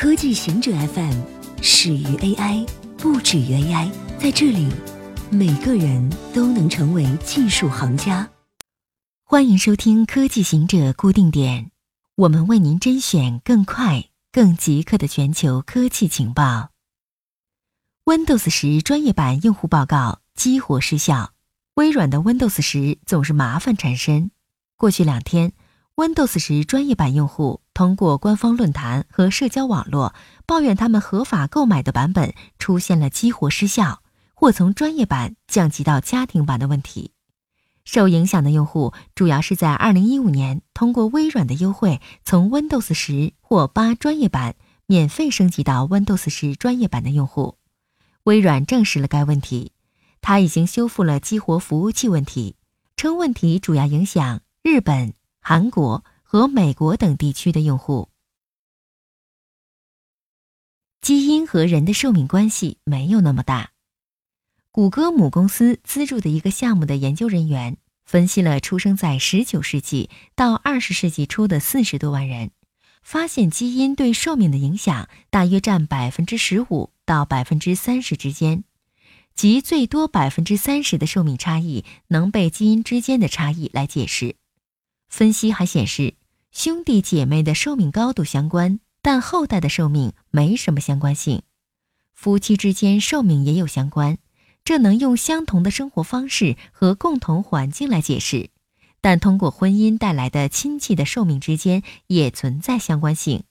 科技行者 FM 始于 AI，不止于 AI。在这里，每个人都能成为技术行家。欢迎收听科技行者固定点，我们为您甄选更快、更即刻的全球科技情报。Windows 十专业版用户报告激活失效，微软的 Windows 十总是麻烦缠身。过去两天。Windows 十专业版用户通过官方论坛和社交网络抱怨，他们合法购买的版本出现了激活失效或从专业版降级到家庭版的问题。受影响的用户主要是在2015年通过微软的优惠从 Windows 十或八专业版免费升级到 Windows 十专业版的用户。微软证实了该问题，它已经修复了激活服务器问题，称问题主要影响日本。韩国和美国等地区的用户，基因和人的寿命关系没有那么大。谷歌母公司资助的一个项目的研究人员分析了出生在19世纪到20世纪初的40多万人，发现基因对寿命的影响大约占15%到30%之间，即最多30%的寿命差异能被基因之间的差异来解释。分析还显示，兄弟姐妹的寿命高度相关，但后代的寿命没什么相关性。夫妻之间寿命也有相关，这能用相同的生活方式和共同环境来解释。但通过婚姻带来的亲戚的寿命之间也存在相关性，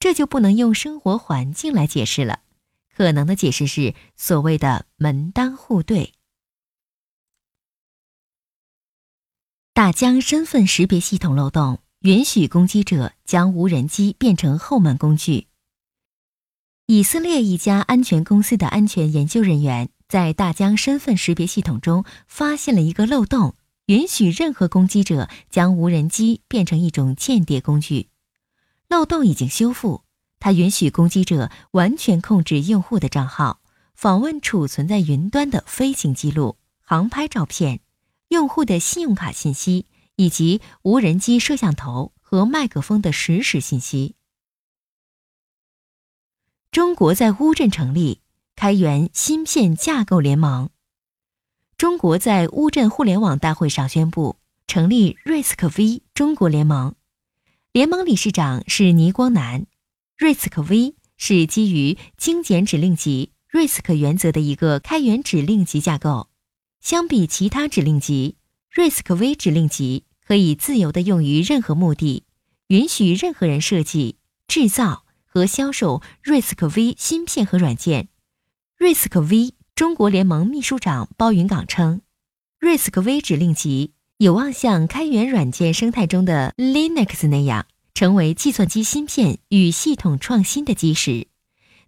这就不能用生活环境来解释了。可能的解释是所谓的门当户对。大疆身份识别系统漏洞允许攻击者将无人机变成后门工具。以色列一家安全公司的安全研究人员在大疆身份识别系统中发现了一个漏洞，允许任何攻击者将无人机变成一种间谍工具。漏洞已经修复，它允许攻击者完全控制用户的账号，访问储存在云端的飞行记录、航拍照片。用户的信用卡信息以及无人机摄像头和麦克风的实时信息。中国在乌镇成立开源芯片架构联盟。中国在乌镇互联网大会上宣布成立 RISC-V 中国联盟，联盟理事长是倪光南。RISC-V 是基于精简指令集 RISC 原则的一个开源指令集架构。相比其他指令集，RISC-V 指令集可以自由地用于任何目的，允许任何人设计、制造和销售 RISC-V 芯片和软件。RISC-V 中国联盟秘书长包云岗称，RISC-V 指令集有望像开源软件生态中的 Linux 那样，成为计算机芯片与系统创新的基石。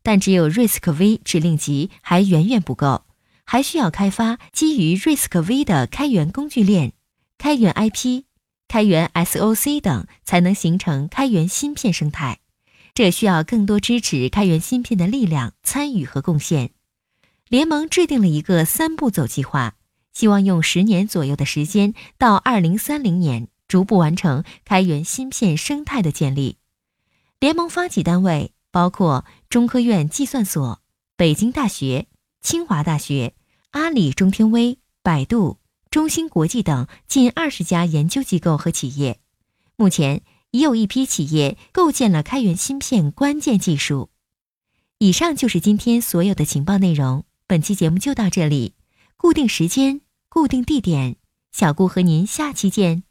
但只有 RISC-V 指令集还远远不够。还需要开发基于 RISC-V 的开源工具链、开源 IP、开源 SOC 等，才能形成开源芯片生态。这需要更多支持开源芯片的力量参与和贡献。联盟制定了一个三步走计划，希望用十年左右的时间，到二零三零年逐步完成开源芯片生态的建立。联盟发起单位包括中科院计算所、北京大学、清华大学。阿里、中天微、百度、中芯国际等近二十家研究机构和企业，目前已有一批企业构建了开源芯片关键技术。以上就是今天所有的情报内容，本期节目就到这里。固定时间，固定地点，小顾和您下期见。